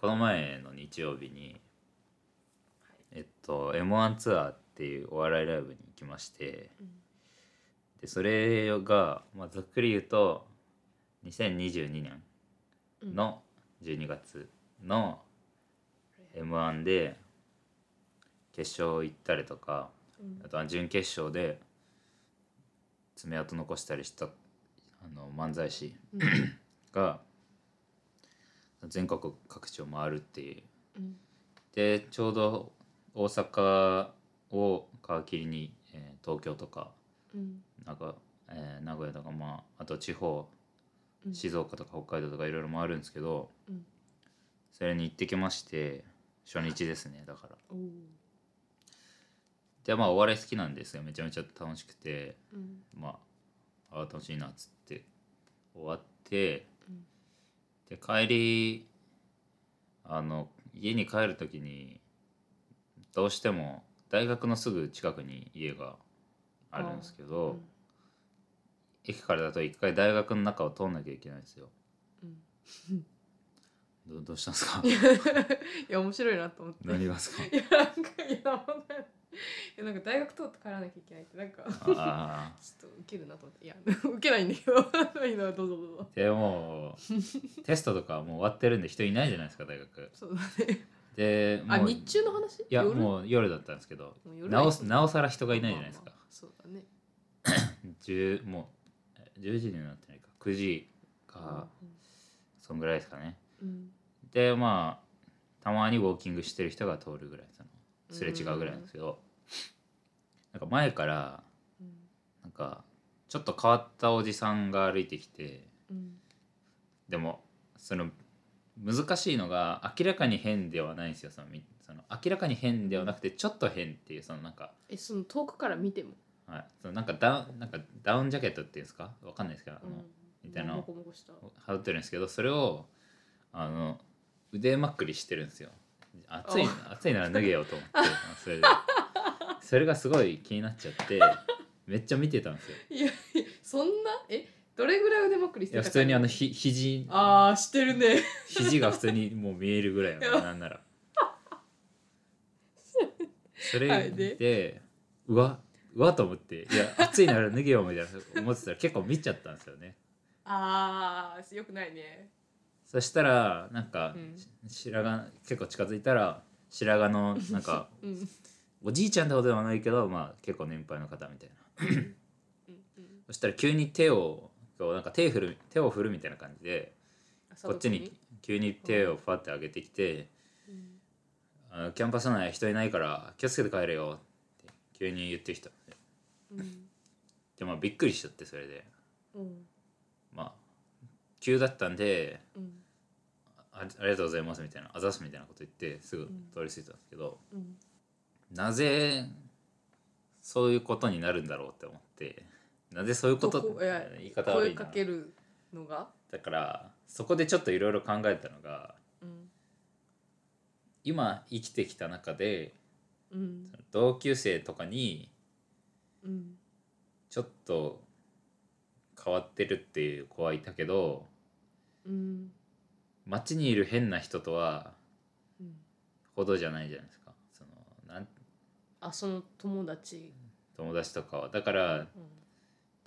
この前の日曜日にえっと m 1ツアーっていうお笑いライブに行きましてでそれが、まあ、ざっくり言うと2022年の12月の m 1で決勝行ったりとかうん。あとは準決勝で爪痕残したりしたあの漫才師うん。が全国各地を回るっていう。うん。でちょうど大阪を皮切りに、えー東京とかうん。なんか、えー名古屋とかまああと地方うん。静岡とか北海道とかいろいろ回るんですけどうん。それに行ってきまして初日ですねだから。でまあお笑い好きなんですよ。めちゃめちゃ楽しくて。うん。まああ楽しいなっつって。終わってうんで帰りあの家に帰る時にどうしても大学のすぐ近くに家があるんですけど、駅からだと一回大学の中を通んなきゃいけないんですよ。うん。どどうしたんですか？いや面白いなと思って。何がですか？いやなんかいやなんもなんか大学通って帰らなきゃいけないってなんかあ ちょっとウケるなと思って。いや ウケないんだけどいいのどうぞどうぞーでもうテストとかもう終わってるんで人いないじゃないですか大学。そうだね。でもうあ日中の話？いや夜？もう夜だったんですけどもう夜なおなおさら人がいないじゃないですか。まあまあそうだね。10もうえ10時になってないか。9時かそんぐらいですかね。うん。でまあたまにウォーキングしてる人が通るぐらいそのすれ違うぐらいなんですけど。なんか前からうん。なんかちょっと変わったおじさんが歩いてきてうん。でもその難しいのが明らかに変ではないんですよそのみその明らかに変ではなくてちょっと変っていうそのなんか、えその遠くから見ても？はい、そのなんかダウンなんかダウンジャケットっていうんですか？わかんないですけど、あのうん。みたいな。モコモコした。羽織ってるんですけどそれをあの腕まくりしてるんですよ暑い暑いなら脱げようと思って それで。それがすごい気になっちゃってめっちゃ見てたんですよ。いやいやそんな？えどれぐらい腕まくりしていや普通にあのひ肘。あーしてるね。肘が普通にもう見えるぐらいなんなら。それはいででうわうわと思っていや暑いなら脱げよみたいな思ってたら結構見ちゃったんですよね。あーよくないねそしたらなんか、うん。白髪結構近づいたら白髪のなんか うん。おじいちゃんってことではないけどまあ結構年配の方みたいな。そしたら急に手をこうなんか手振る手を振るみたいな感じであこっちに急に手をファって上げてきてうん「あのキャンパス内人いないから気をつけて帰れよ」って急に言ってきたうん。でまあびっくりしちゃってそれで。うん。まあ急だったんでうん。あありがとうございますみたいなあざすみたいなこと言ってすぐ通り過ぎたんですけど、うん。なぜそういうことになるんだろうって思ってなぜそういうことどこいや言い方悪声いな。かけるのが？だからそこでちょっといろいろ考えたのがうん。今生きてきた中でうん。同級生とかにうん。ちょっと変わってるっていう子はいたけどうん。街にいる変な人とはうんほどじゃないじゃないですか。そのなんあその友達。友達とかは。だからうん。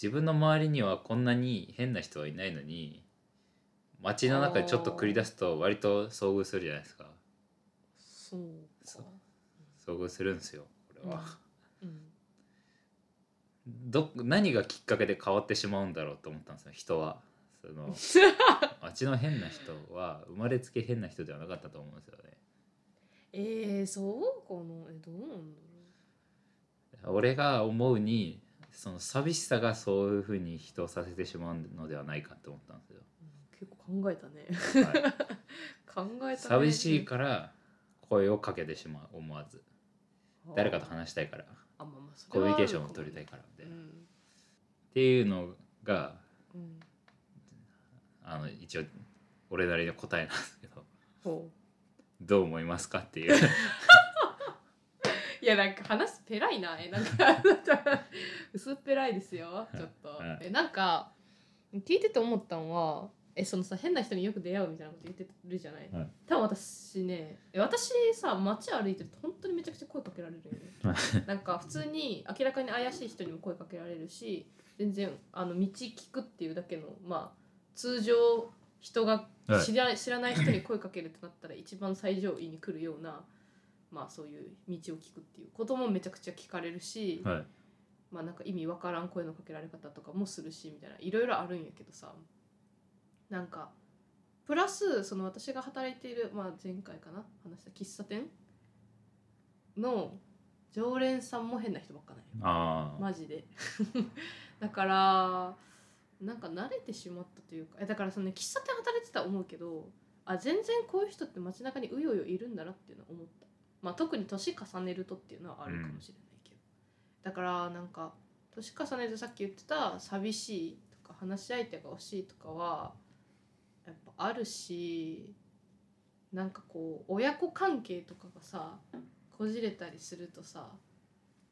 自分の周りにはこんなに変な人はいないのに街の中でちょっと繰り出すと割と遭遇するじゃないですか。そうそう。か遭遇するんですよこれは、うん。ど何がきっかけで変わってしまうんだろうと思ったんですよ人はその 街の変な人は生まれつき変な人ではなかったと思うんですよね。えー、そうかなえどうなんだろ俺が思うにその寂しさがそういうふうに人をさせてしまうのではないかと思ったんですよ、う、うん結構考えたね。はい、考えたね。寂しいから声をかけてしまう思わず。誰かと話したいから。コミュニケーションを取りたいからみたいな、っうん。ていうのがうんあの一応俺なりの答えなんですけど。ほどう思いますかっていう。う いやなんか話すペラいな。えなんか 薄っぺらいですよ。ちょっと。はいえなんか聞いてて思ったのはえそのさ変な人によく出会うみたいなこと言ってるじゃない。はい多分私私さ街歩いてると本当にめちゃくちゃ声かけられるよね。なんか普通に明らかに怪しい人にも声かけられるし全然あの道聞くっていうだけのまあ通常人がはい。知ら,、知らない人に声かけるとなったら一番最上位に来るようなまあそういう道を聞くっていうこともめちゃくちゃ聞かれるし、はい。まあなんか意味わからん声のかけられ方とかもするしみたいないろいろあるんやけどさなんかプラスその私が働いている、まあ、前回かな話した喫茶店の常連さんも変な人ばっかないああ、マジで。だからなんか慣れてしまったというかだからその、ね、喫茶店働いてたら思うけどあ全然こういう人って街中にうようよいるんだなっていうのは思った、まあ、特に年重ねるとっていうのはあるかもしれないけど、だからなんか年重ねるとさっき言ってた寂しいとか話し相手が欲しいとかはやっぱあるしなんかこう親子関係とかがさこじれたりするとさ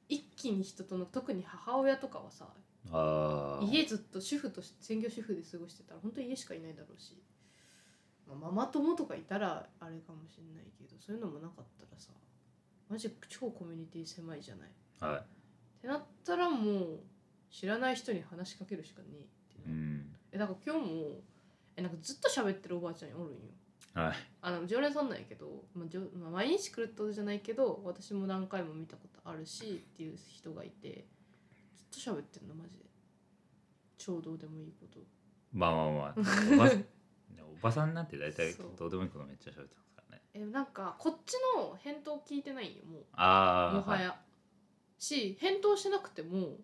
一気に人との特に母親とかはさ家ずっと主婦として専業主婦で過ごしてたら本当に家しかいないだろうし、まあ、ママ友とかいたらあれかもしれないけどそういうのもなかったらさマジ超コミュニティ狭いじゃない。はってなったらもう知らない人に話しかけるしかねえってい、う。なるん、えだから今日もえなんかずっと喋ってるおばあちゃんにおるんよ。はい、あの常連さんなんやけど、まあじょまあ、毎日来るってことじゃないけど私も何回も見たことあるしっていう人がいてと喋ってんのマジで。超どうでもいいこと。まあまあまあ。お ばおばさんなんて大体そう。どうでもいいことめっちゃ喋ってますからね。えなんかこっちの返答聞いてないんよもう。ああもはや、し返答しなくても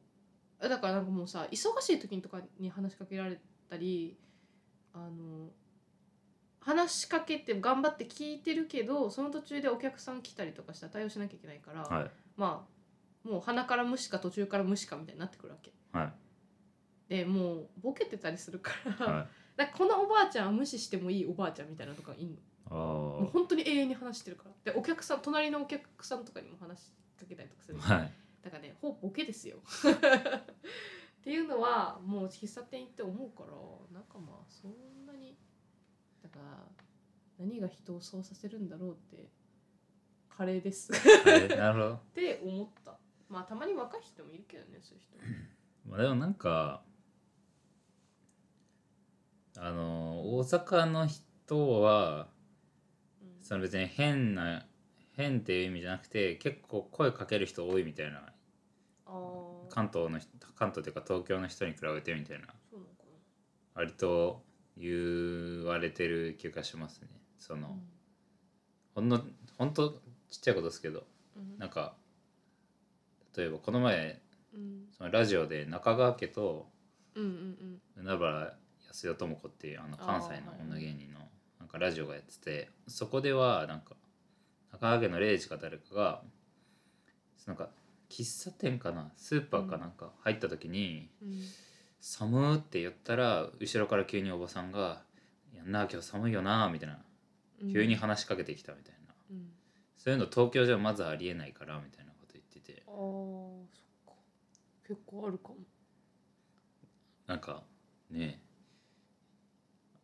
えだからなんかもうさ忙しい時にとかに話しかけられたりあの話しかけて頑張って聞いてるけどその途中でお客さん来たりとかしたら対応しなきゃいけないから、はい。まあもう鼻から無視か途中から無視かみたいになってくるわけ。はい。でもうボケてたりするから、はい。だからこのおばあちゃんは無視してもいいおばあちゃんみたいなのとかいんの。あもう本当に永遠に話してるから。でお客さん隣のお客さんとかにも話しかけたりとかするあはい。だからねほぼボケですよ。っていうのはもう喫茶店行って思うからなんかまあそんなにだから何が人をそうさせるんだろうってカレーです。っはいなるほど。て思ったまあたまに若い人もいるけどねそういう人。まあでもなんかあの大阪の人はうん。その別に変な変っていう意味じゃなくて結構声かける人多いみたいな。関東の人関東というか東京の人に比べてみたいな。割と言われてる気がしますね。そなのほんのほんとちっちゃいことですけど。うん。なんか例えばこの前うん。そのラジオで中川家とうんうん海原安代智子っていうあの関西の女芸人のなんかラジオがやっててそこではなんか中川家の礼二か誰かがなんか喫茶店かなスーパーかなんか入った時にうん。うん「寒ー」って言ったら後ろから急におばさんが「やんな今日寒いよな」みたいな。うん。急に話しかけてきたみたいな。うん。そういうの東京じゃまずありえないからみたいなそっか。結構あるかも。なんかね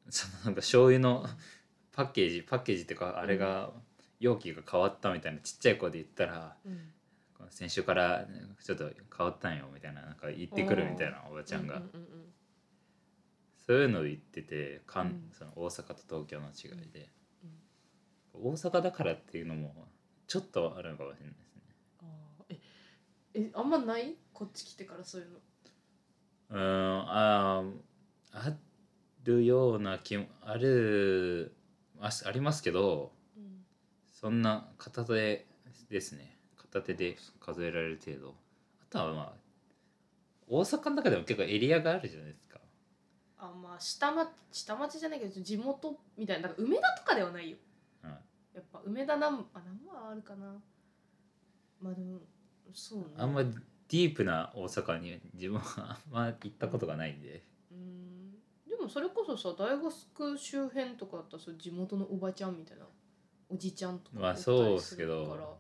そのなんか醤油の パッケージパッケージっていうかあれが容器が変わったみたいなちっちゃい声で言ったらうん。先週からちょっと変わったんよみたいななんか言ってくるみたいなおばちゃんが。うんうんうんそういうのを言っててかんうん。その大阪と東京の違いで。大阪だからっていうのもちょっとあるのかもしれないですええあんまない？こっち来てからそういうの。うーんあーあるような気もあるあありますけどうんそんな片手ですね。片手で数えられる程度。あとはまあ大阪の中でも結構エリアがあるじゃないですか。あまあ下町下町じゃないけど地元みたいなだから梅田とかではないよ。はいやっぱ梅田なんあ何もあるかな。まあでもそうね。あんまディープな大阪に自分はあんま行ったことがないんで。うん。でもそれこそさ大学周辺とかだったら地元のおばちゃんみたいなおじちゃんとかまあそうっすけど。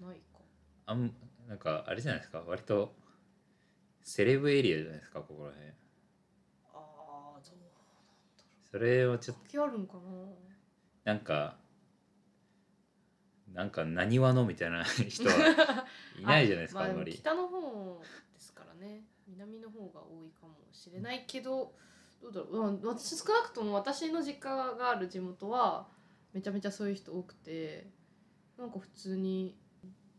ないかあんなんかあれじゃないですか割とセレブエリアじゃないですかここら辺。ああどう。それをちょっと関係あるんかな。なんかなんか何話のみたいな 人はいないじゃないですか まあんまり。北の方ですからね南の方が多いかもしれないけどどうだろう、うん、私少なくとも私の実家がある地元はめちゃめちゃそういう人多くてなんか普通に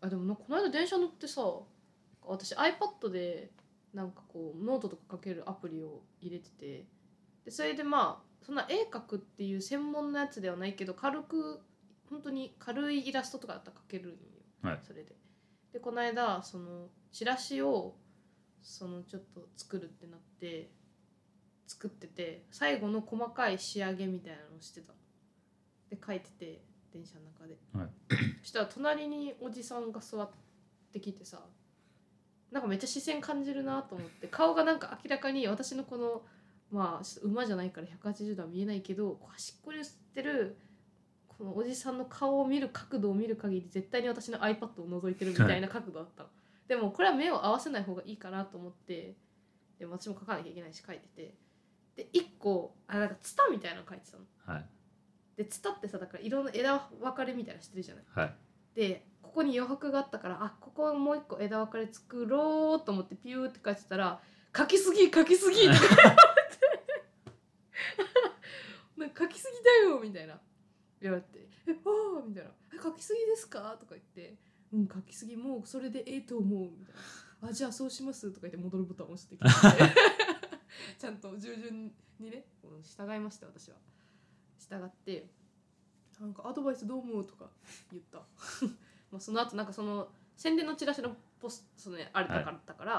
あでもなこの間電車乗ってさ私 iPad でなんかこうノートとか書けるアプリを入れててでそれでまあそんな絵描くっていう専門のやつではないけど軽く本当に軽いイラストとかだったら描けるんよ、はいそれで。でこの間そのチラシをそのちょっと作るってなって作ってて最後の細かい仕上げみたいなのをしてたの。で書いてて電車の中で。はいそしたら隣におじさんが座ってきてさなんかめっちゃ視線感じるなと思って顔がなんか明らかに私のこのまあ馬じゃないから180度は見えないけど端っこに映ってるこのおじさんの顔を見る角度を見る限り絶対に私の iPad を覗いてるみたいな角度だったの。でもこれは目を合わせない方がいいかなと思ってでも私も書かなきゃいけないし書いててで1個あなんかツタみたいなの書いてたの。はいでツタってさだから色の枝分かれみたいなのしてるじゃない。はいでここに余白があったからあここもう一個枝分かれ作ろうと思ってピューって書いてたら「書きすぎ書きすぎ」って書いてあってなんか書きすぎだよ」みたいな言われて「えああ」みたいな「え書きすぎですか?」とか言って「うん書きすぎもうそれでええと思う」みたいな「あじゃあそうします」とか言って戻るボタンを押してきて。ちゃんと従順にねうん従いました私は。従ってなんかアドバイスどう思う？とか言った。まあその後なんかその宣伝のチラシのポスその、ね、あれだから,、だから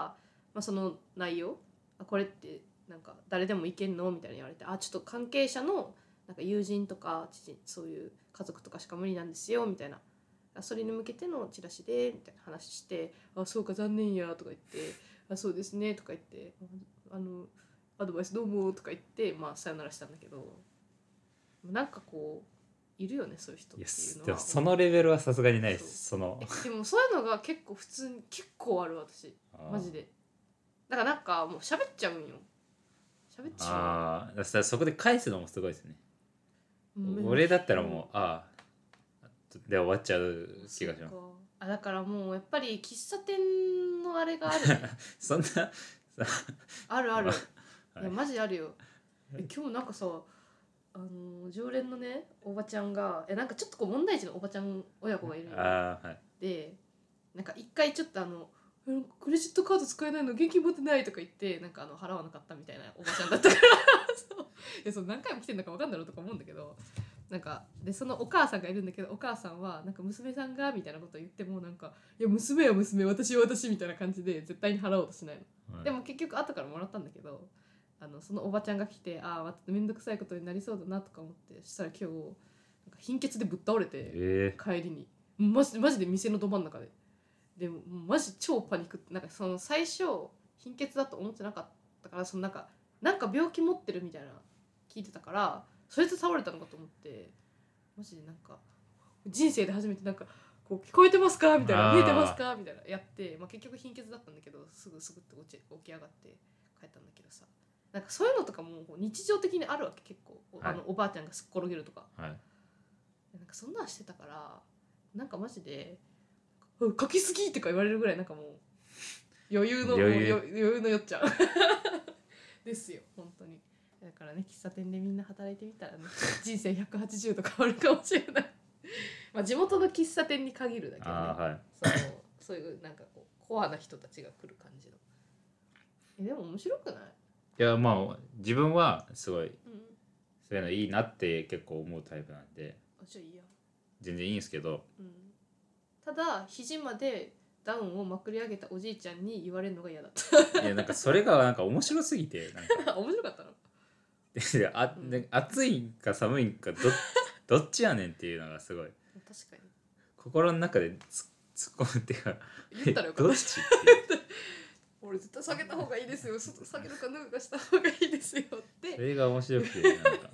まあ、その内容。あこれってなんか誰でもいけんの？みたいに言われて。あちょっと関係者のなんか友人とか父そういう家族とかしか無理なんですよみたいな。あそれに向けてのチラシでみたいな話して「あそうか残念や」とか言って「あそうですね」とか言って「あのアドバイスどうも」とか言ってまあさよならしたんだけどなんかこういるよねそういう人っていうのは。でもそのレベルはさすがにないですその。えでもそういうのが結構普通に結構ある私。マジで。だからなんかもう喋っちゃうんよ。喋っちゃああだからそこで返すのもすごいですね、俺だったらもうああで終わっちゃう気がします。あだからもうやっぱり喫茶店のあれがある。ねそんな。あるある、はいいやマジあるよ。え今日なんかさあの常連のねおばちゃんがえなんかちょっとこう問題児のおばちゃん親子がいるのはい。でなんか一回ちょっとあの「うんクレジットカード使えないの現金持ってない」とか言ってなんかあの払わなかったみたいなおばちゃんだったから。そう。いやそう何回も来てんのか分かんだろうとか思うんだけど。なんかでそのお母さんがいるんだけどお母さんはなんか娘さんがみたいなことを言ってもなんか「いや娘は娘私は私」みたいな感じで絶対に払おうとしないの。はい。でも結局後からもらったんだけどあのそのおばちゃんが来てああまた面倒くさいことになりそうだなとか思ってそしたら今日なんか貧血でぶっ倒れて。え帰りに。マジマジで店のど真ん中ででもマジ超パニックってなんかその最初貧血だと思ってなかったからそのなんかなんか病気持ってるみたいな聞いてたからそれで倒れたのかと思ってマジでなんか人生で初めてなんかこう聞こえてますか？みたいな見えてますか？みたいなやって、まあ、結局貧血だったんだけどすぐすぐって起き起き上がって帰ったんだけどさ。なんかそういうのとかも日常的にあるわけ結構、おあのおばあちゃんがすっ転げるとか。はい。なんかそんなんしてたからなんかマジで「うん書きすぎ!」とか言われるぐらいなんかもう余裕の余裕。余裕のよっちゃん。ですよ本当に。だからね喫茶店でみんな働いてみたらね 人生180度変わるかもしれない。まあ地元の喫茶店に限るだけどね。はい。そうそういうなんかこうコアな人たちが来る感じの。えでも面白くない、いやまあ自分はすごいうん、そういうのいいなって結構思うタイプなんで。あじゃあいいや。全然いいんですけど。うんただ肘までダウンをまくり上げたおじいちゃんに言われるのが嫌だっいやなんかそれがなんか面白すぎてなんか。た 面白かったの？であで暑いんか寒いんかど どっちやねんっていうのがすごい。確かに。心の中でつ突っ込むっていうか言ったらよかっどったちっていう。俺絶対下げた方がいいですよ。外下げるか脱ぐかした方がいいですよって。それが面白くてなんか。確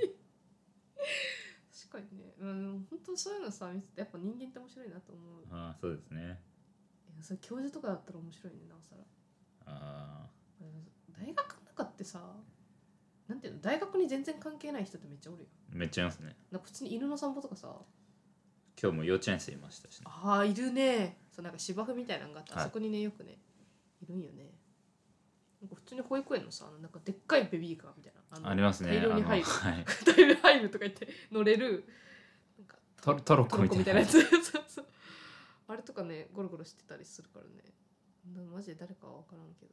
かにねうん本当そういうのさ見ててやっぱ人間って面白いなと思う。ああそうですね。いやそれ教授とかだったら面白いねなおさら。あうん大学の中ってさなんていうの大学に全然関係ない人ってめっちゃおるよあめっちゃいますね。なんか普通に犬の散歩とかさ。今日も幼稚園生いましたしね。ああいるね。そうなんか芝生みたいなのがあって、はい。あそこにねよくねいるんよね。なんか普通に保育園のさなんかでっかいベビーカーみたいな。ありますね。大量に入る。はい。大量に入るとか言って乗れるトトロットコみたいな。ロッコみたいなやつ。そうそうあれとかねゴロゴロしてたりするからね。なマジで誰かは分からんけど。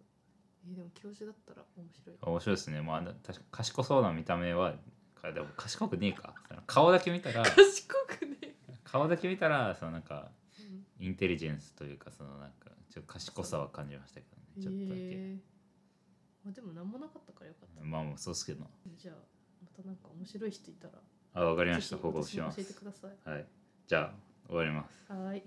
えーでも教授だったら面白い。面白いですね。まあ確か賢そうな見た目はかでも賢くねえか。顔だけ見たら賢くね、顔だけ見たらそのなんかうん。インテリジェンスというかそのなんかちょっと賢さは感じましたけどね。ちょっとだけ、え。ーまあ、でも何もなかったからよかった。まあもうそうっすけど。じゃあまたなんか面白い人いたらあわかりました。報告します。教えてください。はい。じゃあ終わります。はーい